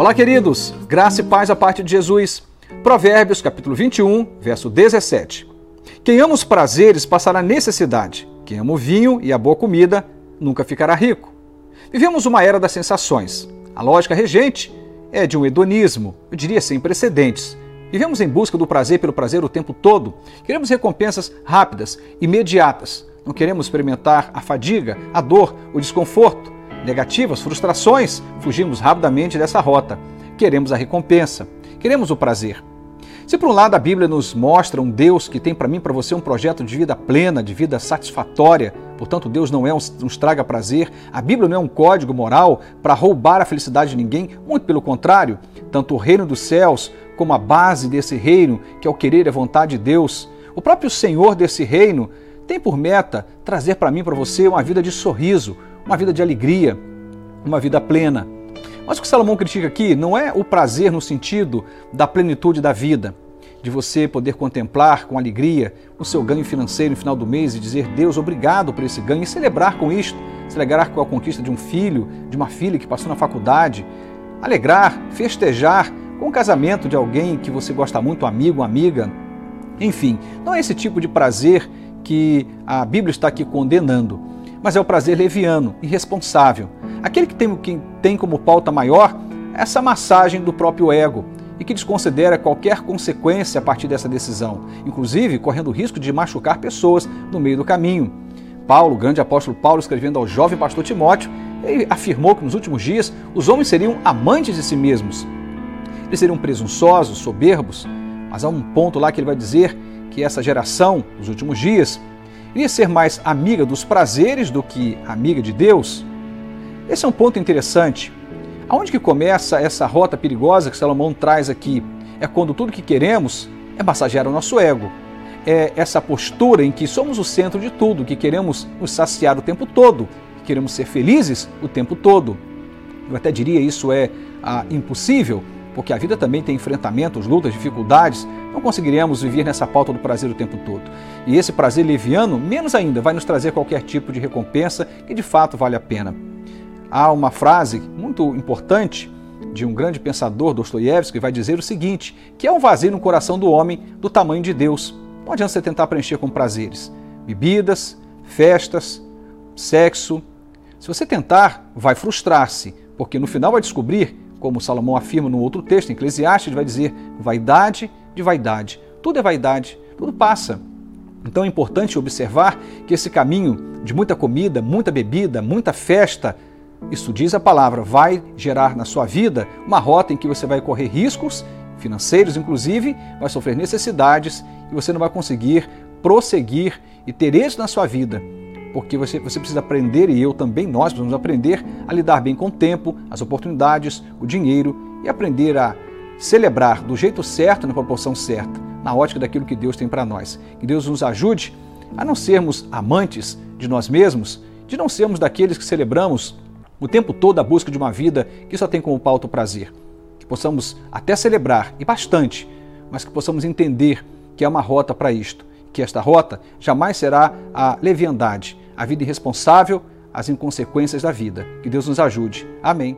Olá, queridos. Graça e paz a parte de Jesus. Provérbios, capítulo 21, verso 17. Quem ama os prazeres passará necessidade. Quem ama o vinho e a boa comida nunca ficará rico. Vivemos uma era das sensações. A lógica regente é de um hedonismo, eu diria sem precedentes. Vivemos em busca do prazer pelo prazer o tempo todo. Queremos recompensas rápidas, imediatas. Não queremos experimentar a fadiga, a dor, o desconforto negativas, frustrações, fugimos rapidamente dessa rota. Queremos a recompensa, queremos o prazer. Se por um lado a Bíblia nos mostra um Deus que tem para mim para você um projeto de vida plena, de vida satisfatória, portanto Deus não é um, um estraga prazer, a Bíblia não é um código moral para roubar a felicidade de ninguém, muito pelo contrário, tanto o reino dos céus como a base desse reino, que é o querer e a vontade de Deus, o próprio Senhor desse reino tem por meta trazer para mim para você uma vida de sorriso, uma vida de alegria, uma vida plena. Mas o que Salomão critica aqui não é o prazer no sentido da plenitude da vida, de você poder contemplar com alegria o seu ganho financeiro no final do mês e dizer Deus, obrigado por esse ganho e celebrar com isto, celebrar com a conquista de um filho, de uma filha que passou na faculdade, alegrar, festejar com o casamento de alguém que você gosta muito, amigo, amiga. Enfim, não é esse tipo de prazer que a Bíblia está aqui condenando mas é o prazer leviano, irresponsável. Aquele que tem, que tem como pauta maior essa massagem do próprio ego e que desconsidera qualquer consequência a partir dessa decisão, inclusive correndo o risco de machucar pessoas no meio do caminho. Paulo, o grande apóstolo Paulo, escrevendo ao jovem pastor Timóteo, ele afirmou que nos últimos dias os homens seriam amantes de si mesmos. Eles seriam presunçosos, soberbos, mas há um ponto lá que ele vai dizer que essa geração, nos últimos dias, iria ser mais amiga dos prazeres do que amiga de Deus? Esse é um ponto interessante. Aonde que começa essa rota perigosa que Salomão traz aqui? É quando tudo que queremos é massagear o nosso ego. É essa postura em que somos o centro de tudo, que queremos nos saciar o tempo todo, que queremos ser felizes o tempo todo. Eu até diria isso é ah, impossível, porque a vida também tem enfrentamentos, lutas, dificuldades, não conseguiremos viver nessa pauta do prazer o tempo todo. E esse prazer leviano, menos ainda, vai nos trazer qualquer tipo de recompensa que de fato vale a pena. Há uma frase muito importante de um grande pensador, Dostoiévski, que vai dizer o seguinte: que é um vazio no coração do homem do tamanho de Deus. Não adianta você tentar preencher com prazeres, bebidas, festas, sexo. Se você tentar, vai frustrar-se, porque no final vai descobrir como Salomão afirma no outro texto, em Eclesiastes, vai dizer vaidade de vaidade. Tudo é vaidade, tudo passa. Então é importante observar que esse caminho de muita comida, muita bebida, muita festa, isso diz a palavra, vai gerar na sua vida uma rota em que você vai correr riscos financeiros, inclusive, vai sofrer necessidades e você não vai conseguir prosseguir e ter êxito na sua vida porque você, você precisa aprender, e eu também, nós precisamos aprender a lidar bem com o tempo, as oportunidades, o dinheiro e aprender a celebrar do jeito certo, na proporção certa, na ótica daquilo que Deus tem para nós. Que Deus nos ajude a não sermos amantes de nós mesmos, de não sermos daqueles que celebramos o tempo todo a busca de uma vida que só tem como pauta o prazer. Que possamos até celebrar, e bastante, mas que possamos entender que é uma rota para isto que esta rota jamais será a leviandade, a vida irresponsável, as inconsequências da vida. Que Deus nos ajude. Amém.